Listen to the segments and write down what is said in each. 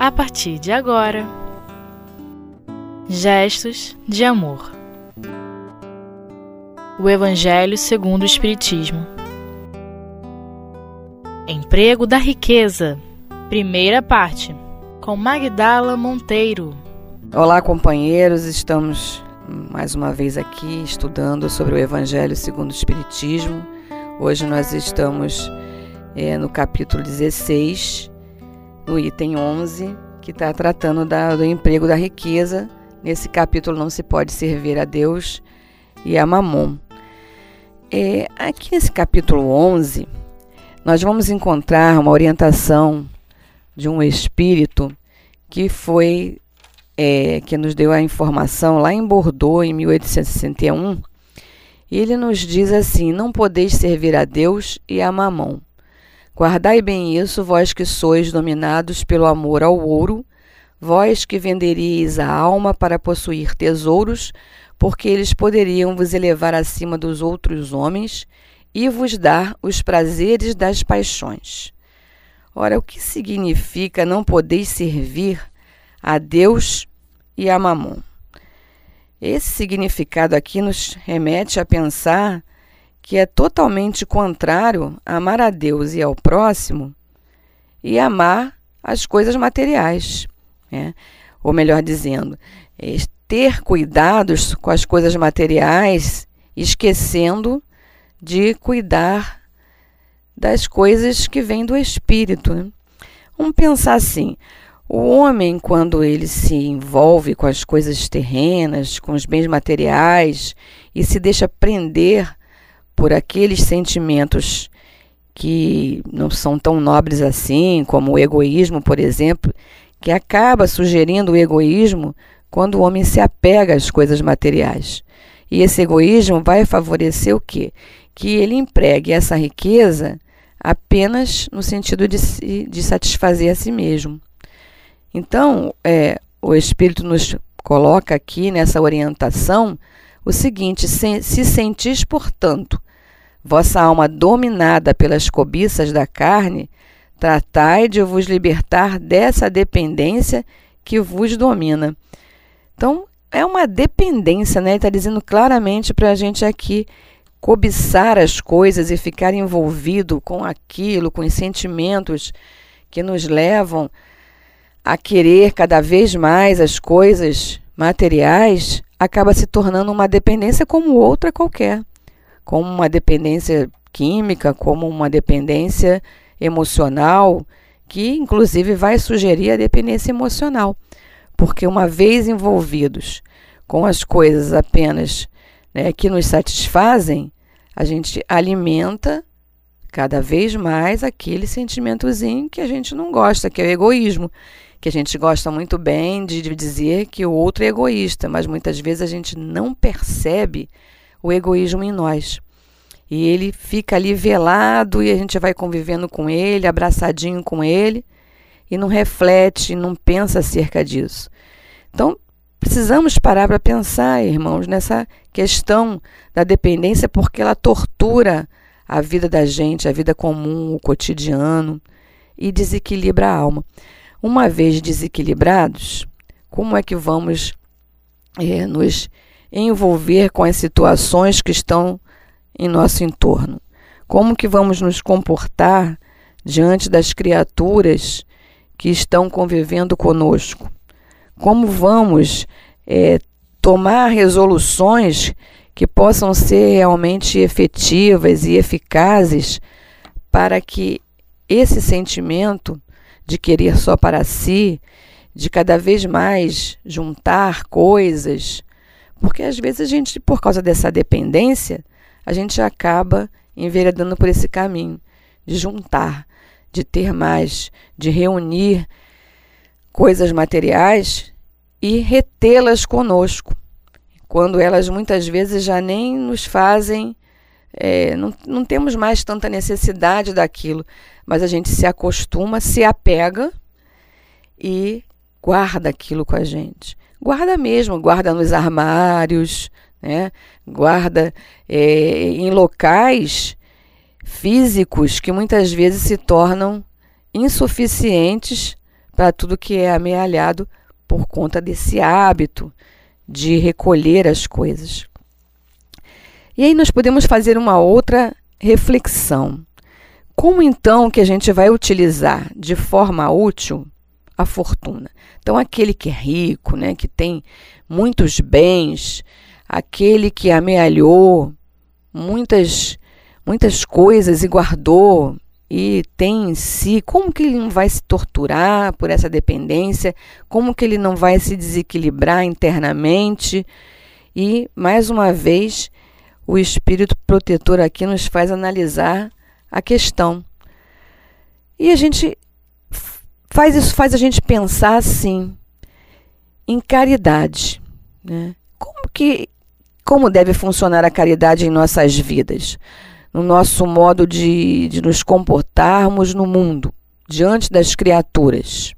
a partir de agora. Gestos de amor. O Evangelho segundo o Espiritismo. Emprego da riqueza. Primeira parte. Com Magdala Monteiro. Olá, companheiros. Estamos mais uma vez aqui estudando sobre o Evangelho segundo o Espiritismo. Hoje nós estamos é, no capítulo 16, no item 11, que está tratando da, do emprego da riqueza. Nesse capítulo não se pode servir a Deus e a Mamon. É, aqui nesse capítulo 11, nós vamos encontrar uma orientação de um espírito que foi é, que nos deu a informação lá em Bordeaux em 1861. E ele nos diz assim: Não podeis servir a Deus e a Mamon. Guardai bem isso, vós que sois dominados pelo amor ao ouro, vós que venderíeis a alma para possuir tesouros, porque eles poderiam vos elevar acima dos outros homens e vos dar os prazeres das paixões. Ora, o que significa não podeis servir a Deus e a Mamon? Esse significado aqui nos remete a pensar que é totalmente contrário a amar a Deus e ao próximo e amar as coisas materiais. Né? Ou melhor dizendo, é ter cuidados com as coisas materiais, esquecendo de cuidar das coisas que vêm do espírito. Né? Vamos pensar assim: o homem, quando ele se envolve com as coisas terrenas, com os bens materiais e se deixa prender por aqueles sentimentos que não são tão nobres assim, como o egoísmo, por exemplo, que acaba sugerindo o egoísmo quando o homem se apega às coisas materiais. E esse egoísmo vai favorecer o quê? Que ele empregue essa riqueza apenas no sentido de, se, de satisfazer a si mesmo. Então, é, o Espírito nos coloca aqui nessa orientação o seguinte: se, se sentis, portanto, vossa alma dominada pelas cobiças da carne, tratai de vos libertar dessa dependência que vos domina. Então, é uma dependência, né? Está dizendo claramente para a gente aqui cobiçar as coisas e ficar envolvido com aquilo, com os sentimentos que nos levam a querer cada vez mais as coisas materiais, acaba se tornando uma dependência como outra qualquer como uma dependência química, como uma dependência emocional, que inclusive vai sugerir a dependência emocional. Porque uma vez envolvidos com as coisas apenas né, que nos satisfazem, a gente alimenta cada vez mais aquele sentimentozinho que a gente não gosta, que é o egoísmo, que a gente gosta muito bem de dizer que o outro é egoísta, mas muitas vezes a gente não percebe o egoísmo em nós. E ele fica ali velado e a gente vai convivendo com ele, abraçadinho com ele, e não reflete, não pensa acerca disso. Então, precisamos parar para pensar, irmãos, nessa questão da dependência, porque ela tortura a vida da gente, a vida comum, o cotidiano, e desequilibra a alma. Uma vez desequilibrados, como é que vamos é, nos envolver com as situações que estão em nosso entorno? Como que vamos nos comportar diante das criaturas que estão convivendo conosco? Como vamos é, tomar resoluções que possam ser realmente efetivas e eficazes para que esse sentimento de querer só para si, de cada vez mais juntar coisas, porque às vezes a gente, por causa dessa dependência, a gente acaba enveredando por esse caminho de juntar, de ter mais, de reunir coisas materiais e retê-las conosco, quando elas muitas vezes já nem nos fazem, é, não, não temos mais tanta necessidade daquilo, mas a gente se acostuma, se apega e guarda aquilo com a gente. Guarda mesmo, guarda nos armários, né? guarda é, em locais físicos que muitas vezes se tornam insuficientes para tudo que é amealhado por conta desse hábito de recolher as coisas. E aí nós podemos fazer uma outra reflexão. Como então que a gente vai utilizar de forma útil a fortuna? Então aquele que é rico, né, que tem muitos bens, aquele que amealhou muitas muitas coisas e guardou e tem em si, como que ele não vai se torturar por essa dependência, como que ele não vai se desequilibrar internamente. E, mais uma vez, o espírito protetor aqui nos faz analisar a questão. E a gente faz isso, faz a gente pensar assim, em caridade. Né? Como que como deve funcionar a caridade em nossas vidas? no nosso modo de, de nos comportarmos no mundo, diante das criaturas.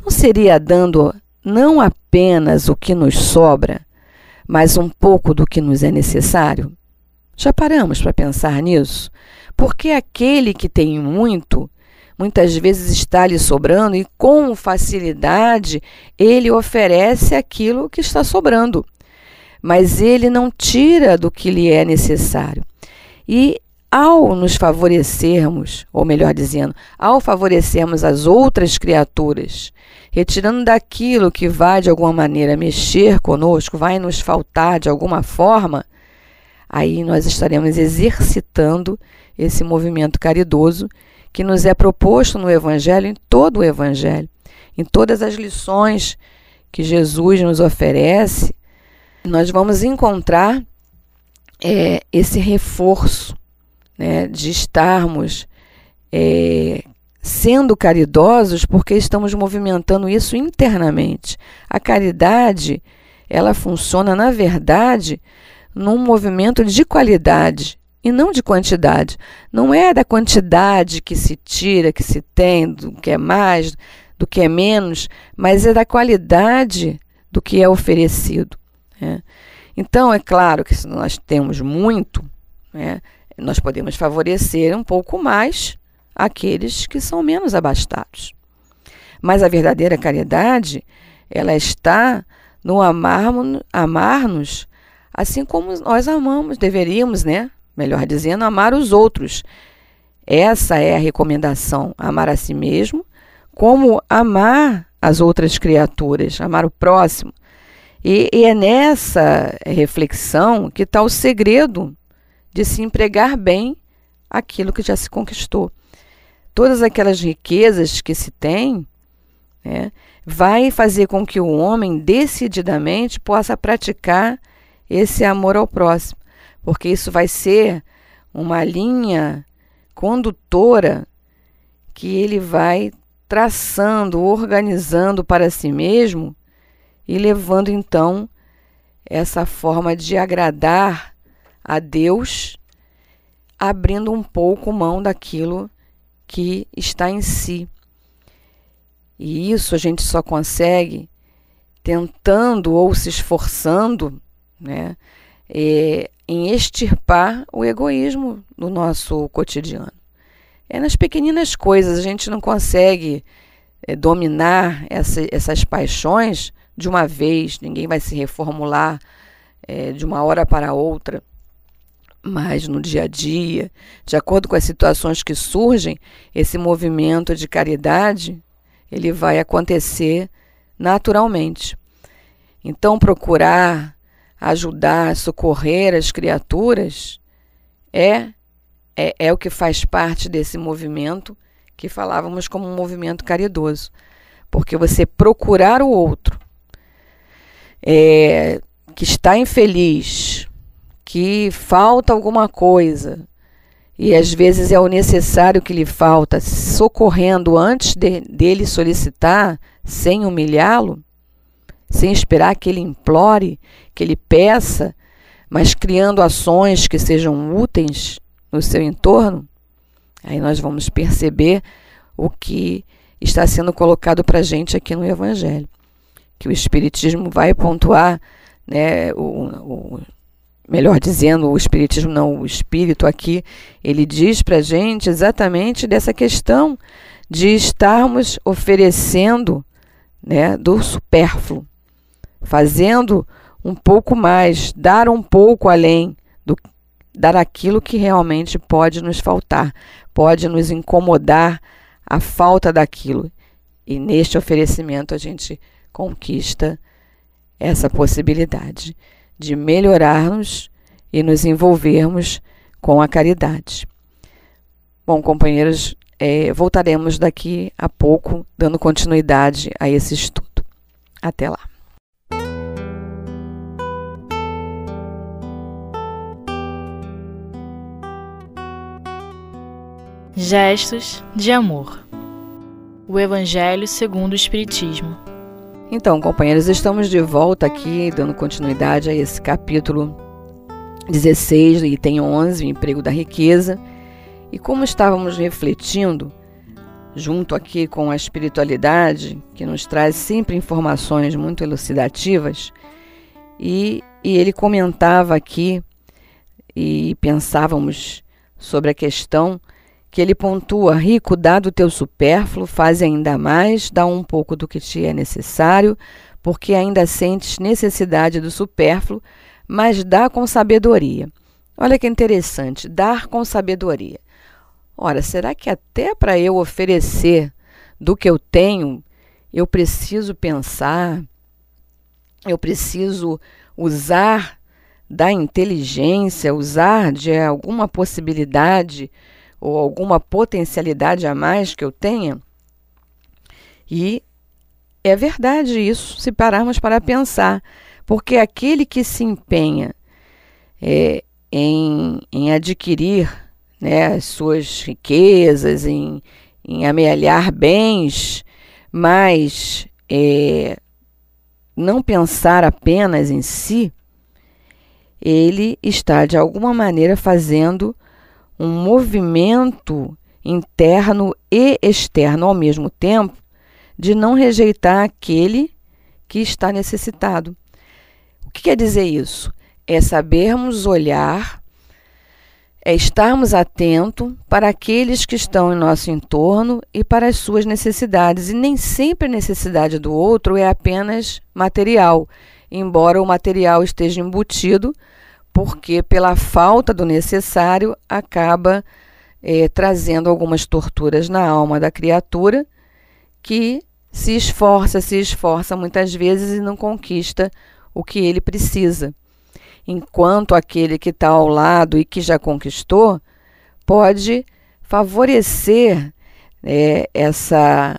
Não seria dando não apenas o que nos sobra, mas um pouco do que nos é necessário? Já paramos para pensar nisso? Porque aquele que tem muito, muitas vezes está lhe sobrando e com facilidade ele oferece aquilo que está sobrando. Mas ele não tira do que lhe é necessário. E ao nos favorecermos, ou melhor dizendo, ao favorecermos as outras criaturas, retirando daquilo que vai de alguma maneira mexer conosco, vai nos faltar de alguma forma, aí nós estaremos exercitando esse movimento caridoso que nos é proposto no Evangelho, em todo o Evangelho, em todas as lições que Jesus nos oferece, nós vamos encontrar é, esse reforço né, de estarmos é, sendo caridosos porque estamos movimentando isso internamente. A caridade, ela funciona, na verdade, num movimento de qualidade e não de quantidade. Não é da quantidade que se tira, que se tem, do que é mais, do que é menos, mas é da qualidade do que é oferecido. Né? Então, é claro que se nós temos muito, né, nós podemos favorecer um pouco mais aqueles que são menos abastados. Mas a verdadeira caridade, ela está no amar-nos amar assim como nós amamos, deveríamos, né? Melhor dizendo, amar os outros. Essa é a recomendação, amar a si mesmo, como amar as outras criaturas, amar o próximo. E, e é nessa reflexão que está o segredo de se empregar bem aquilo que já se conquistou. Todas aquelas riquezas que se tem, né, vai fazer com que o homem decididamente possa praticar esse amor ao próximo, porque isso vai ser uma linha condutora que ele vai traçando, organizando para si mesmo e levando então essa forma de agradar a Deus, abrindo um pouco mão daquilo que está em si. E isso a gente só consegue tentando ou se esforçando né, é, em extirpar o egoísmo do nosso cotidiano. É nas pequeninas coisas, a gente não consegue é, dominar essa, essas paixões de uma vez, ninguém vai se reformular é, de uma hora para outra, mas no dia a dia, de acordo com as situações que surgem, esse movimento de caridade ele vai acontecer naturalmente. Então, procurar ajudar, socorrer as criaturas é, é, é o que faz parte desse movimento que falávamos como um movimento caridoso. Porque você procurar o outro é, que está infeliz, que falta alguma coisa, e às vezes é o necessário que lhe falta, socorrendo antes de, dele solicitar, sem humilhá-lo, sem esperar que ele implore, que ele peça, mas criando ações que sejam úteis no seu entorno, aí nós vamos perceber o que está sendo colocado para a gente aqui no Evangelho. Que o Espiritismo vai pontuar, né, o, o, melhor dizendo, o Espiritismo não, o Espírito aqui, ele diz para a gente exatamente dessa questão de estarmos oferecendo né, do supérfluo, fazendo um pouco mais, dar um pouco além do dar aquilo que realmente pode nos faltar, pode nos incomodar a falta daquilo. E neste oferecimento a gente conquista essa possibilidade de melhorarmos e nos envolvermos com a caridade. Bom, companheiros, é, voltaremos daqui a pouco dando continuidade a esse estudo. Até lá. Gestos de amor. O Evangelho segundo o Espiritismo. Então, companheiros, estamos de volta aqui dando continuidade a esse capítulo 16, item 11, o emprego da riqueza. E como estávamos refletindo, junto aqui com a espiritualidade, que nos traz sempre informações muito elucidativas, e, e ele comentava aqui, e pensávamos sobre a questão que ele pontua: rico, dado o teu supérfluo, faz ainda mais, dá um pouco do que te é necessário, porque ainda sentes necessidade do supérfluo, mas dá com sabedoria. Olha que interessante, dar com sabedoria. Ora, será que até para eu oferecer do que eu tenho, eu preciso pensar, eu preciso usar da inteligência, usar de alguma possibilidade ou alguma potencialidade a mais que eu tenha? E é verdade isso, se pararmos para pensar. Porque aquele que se empenha é, em, em adquirir né, as suas riquezas, em, em amealhar bens, mas é, não pensar apenas em si, ele está de alguma maneira fazendo um movimento interno e externo ao mesmo tempo de não rejeitar aquele que está necessitado que quer dizer isso? É sabermos olhar, é estarmos atentos para aqueles que estão em nosso entorno e para as suas necessidades. E nem sempre a necessidade do outro é apenas material, embora o material esteja embutido, porque pela falta do necessário acaba é, trazendo algumas torturas na alma da criatura que se esforça, se esforça muitas vezes e não conquista o que ele precisa. Enquanto aquele que está ao lado e que já conquistou pode favorecer é, essa,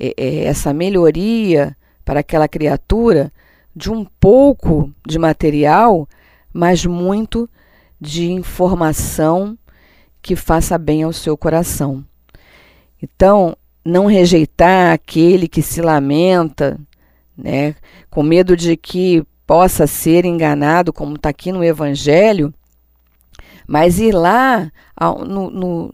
é, é, essa melhoria para aquela criatura de um pouco de material, mas muito de informação que faça bem ao seu coração. Então, não rejeitar aquele que se lamenta, né, com medo de que possa ser enganado, como está aqui no Evangelho, mas ir lá no, no,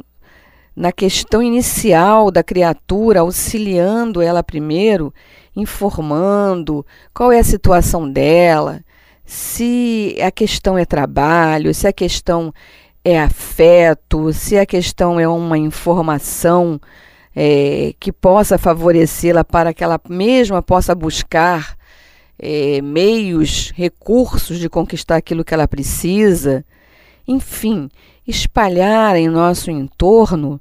na questão inicial da criatura, auxiliando ela primeiro, informando qual é a situação dela, se a questão é trabalho, se a questão é afeto, se a questão é uma informação é, que possa favorecê-la para que ela mesma possa buscar é, meios, recursos de conquistar aquilo que ela precisa. Enfim, espalhar em nosso entorno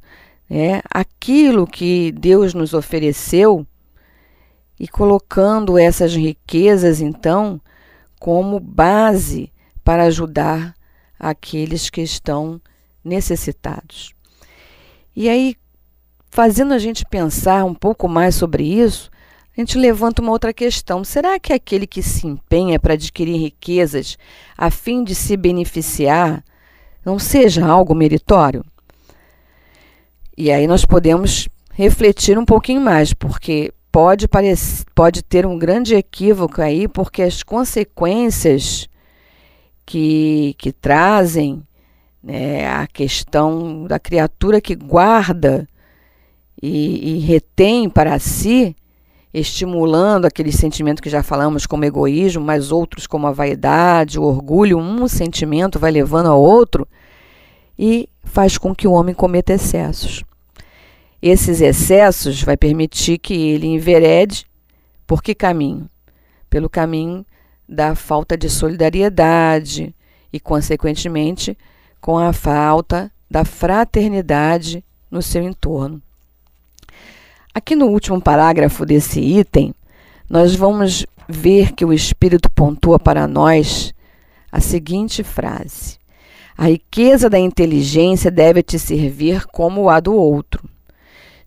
é, aquilo que Deus nos ofereceu e colocando essas riquezas, então, como base para ajudar aqueles que estão necessitados. E aí, fazendo a gente pensar um pouco mais sobre isso, a gente levanta uma outra questão. Será que aquele que se empenha para adquirir riquezas a fim de se beneficiar não seja algo meritório? E aí nós podemos refletir um pouquinho mais, porque pode, pode ter um grande equívoco aí, porque as consequências que, que trazem né, a questão da criatura que guarda e, e retém para si, estimulando aquele sentimento que já falamos como egoísmo, mas outros como a vaidade, o orgulho, um sentimento vai levando ao outro e faz com que o homem cometa excessos. Esses excessos vai permitir que ele enverede por que caminho? Pelo caminho da falta de solidariedade e, consequentemente, com a falta da fraternidade no seu entorno. Aqui no último parágrafo desse item, nós vamos ver que o Espírito pontua para nós a seguinte frase: A riqueza da inteligência deve te servir como a do outro.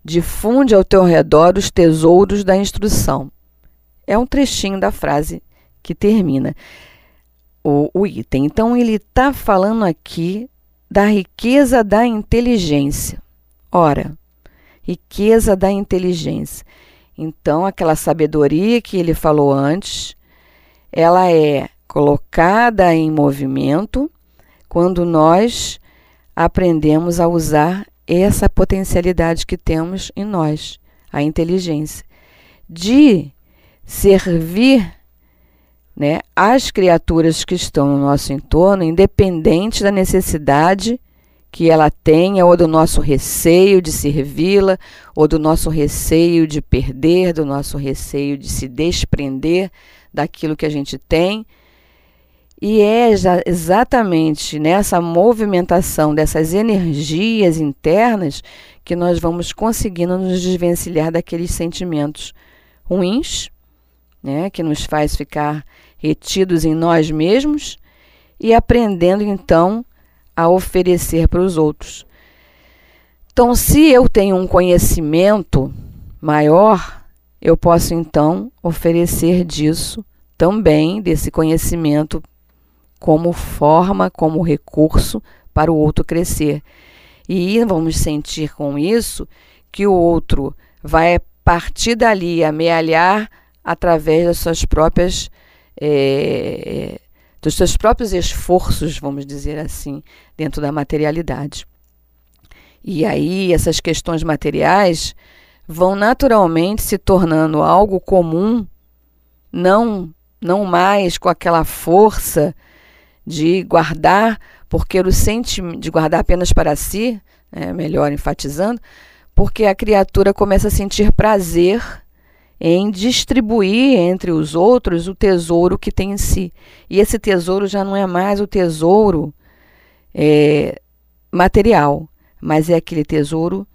Difunde ao teu redor os tesouros da instrução. É um trechinho da frase que termina o, o item. Então, ele está falando aqui da riqueza da inteligência. Ora, riqueza da inteligência. Então, aquela sabedoria que ele falou antes, ela é colocada em movimento quando nós aprendemos a usar essa potencialidade que temos em nós, a inteligência, de servir né, as criaturas que estão no nosso entorno, independente da necessidade que ela tenha, ou do nosso receio de servi-la, ou do nosso receio de perder, do nosso receio de se desprender daquilo que a gente tem. E é exatamente nessa movimentação dessas energias internas que nós vamos conseguindo nos desvencilhar daqueles sentimentos ruins, né, que nos faz ficar retidos em nós mesmos e aprendendo então a oferecer para os outros. Então, se eu tenho um conhecimento maior, eu posso então oferecer disso também, desse conhecimento, como forma, como recurso para o outro crescer. E vamos sentir com isso que o outro vai partir dali amealhar através das suas próprias é, dos seus próprios esforços, vamos dizer assim, dentro da materialidade. E aí essas questões materiais vão naturalmente se tornando algo comum, não não mais com aquela força de guardar, porque o sentimento de guardar apenas para si, né, melhor enfatizando, porque a criatura começa a sentir prazer em distribuir entre os outros o tesouro que tem em si. E esse tesouro já não é mais o tesouro é, material, mas é aquele tesouro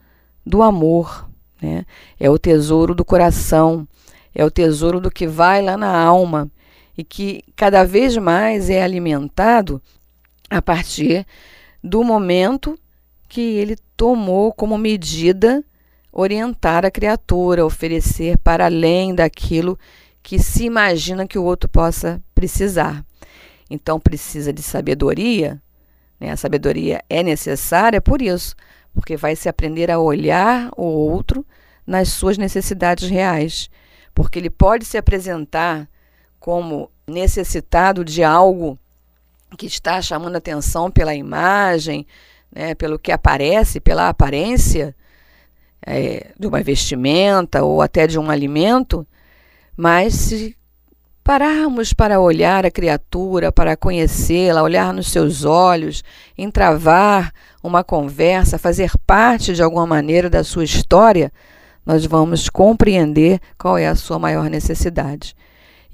do amor, né? é o tesouro do coração, é o tesouro do que vai lá na alma e que cada vez mais é alimentado a partir do momento que ele tomou como medida orientar a criatura, oferecer para além daquilo que se imagina que o outro possa precisar. Então precisa de sabedoria, né? a sabedoria é necessária por isso, porque vai se aprender a olhar o outro nas suas necessidades reais, porque ele pode se apresentar como necessitado de algo que está chamando atenção pela imagem, né, pelo que aparece, pela aparência, é, de uma vestimenta ou até de um alimento, mas se pararmos para olhar a criatura, para conhecê-la, olhar nos seus olhos, entravar uma conversa, fazer parte de alguma maneira da sua história, nós vamos compreender qual é a sua maior necessidade.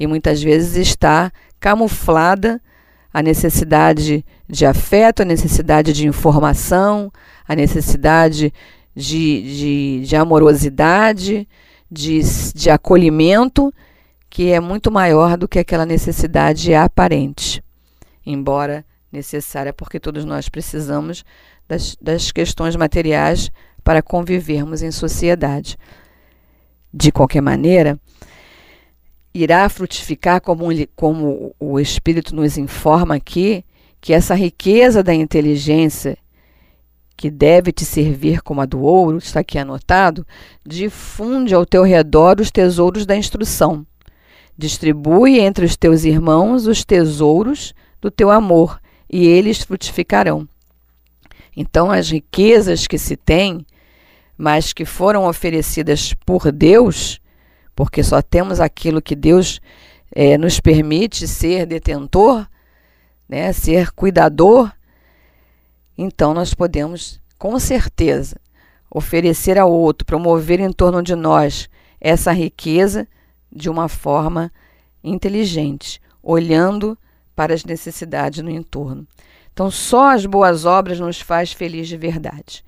E muitas vezes está camuflada a necessidade de afeto, a necessidade de informação, a necessidade de, de, de amorosidade, de, de acolhimento, que é muito maior do que aquela necessidade aparente, embora necessária, porque todos nós precisamos das, das questões materiais para convivermos em sociedade. De qualquer maneira, irá frutificar, como, como o Espírito nos informa aqui, que essa riqueza da inteligência que deve te servir como a do ouro, está aqui anotado, difunde ao teu redor os tesouros da instrução. Distribui entre os teus irmãos os tesouros do teu amor, e eles frutificarão. Então, as riquezas que se tem, mas que foram oferecidas por Deus, porque só temos aquilo que Deus é, nos permite ser detentor, né, ser cuidador então nós podemos, com certeza, oferecer ao outro, promover em torno de nós essa riqueza de uma forma inteligente, olhando para as necessidades no entorno. Então, só as boas obras nos faz feliz de verdade.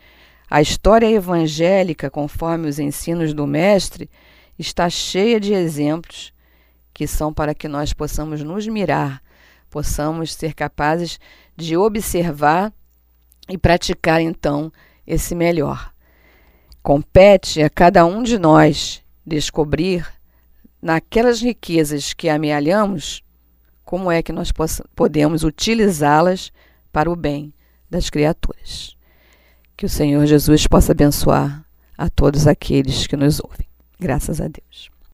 A história evangélica, conforme os ensinos do mestre, está cheia de exemplos que são para que nós possamos nos mirar, possamos ser capazes de observar e praticar então esse melhor. Compete a cada um de nós descobrir naquelas riquezas que amealhamos como é que nós podemos utilizá-las para o bem das criaturas. Que o Senhor Jesus possa abençoar a todos aqueles que nos ouvem. Graças a Deus.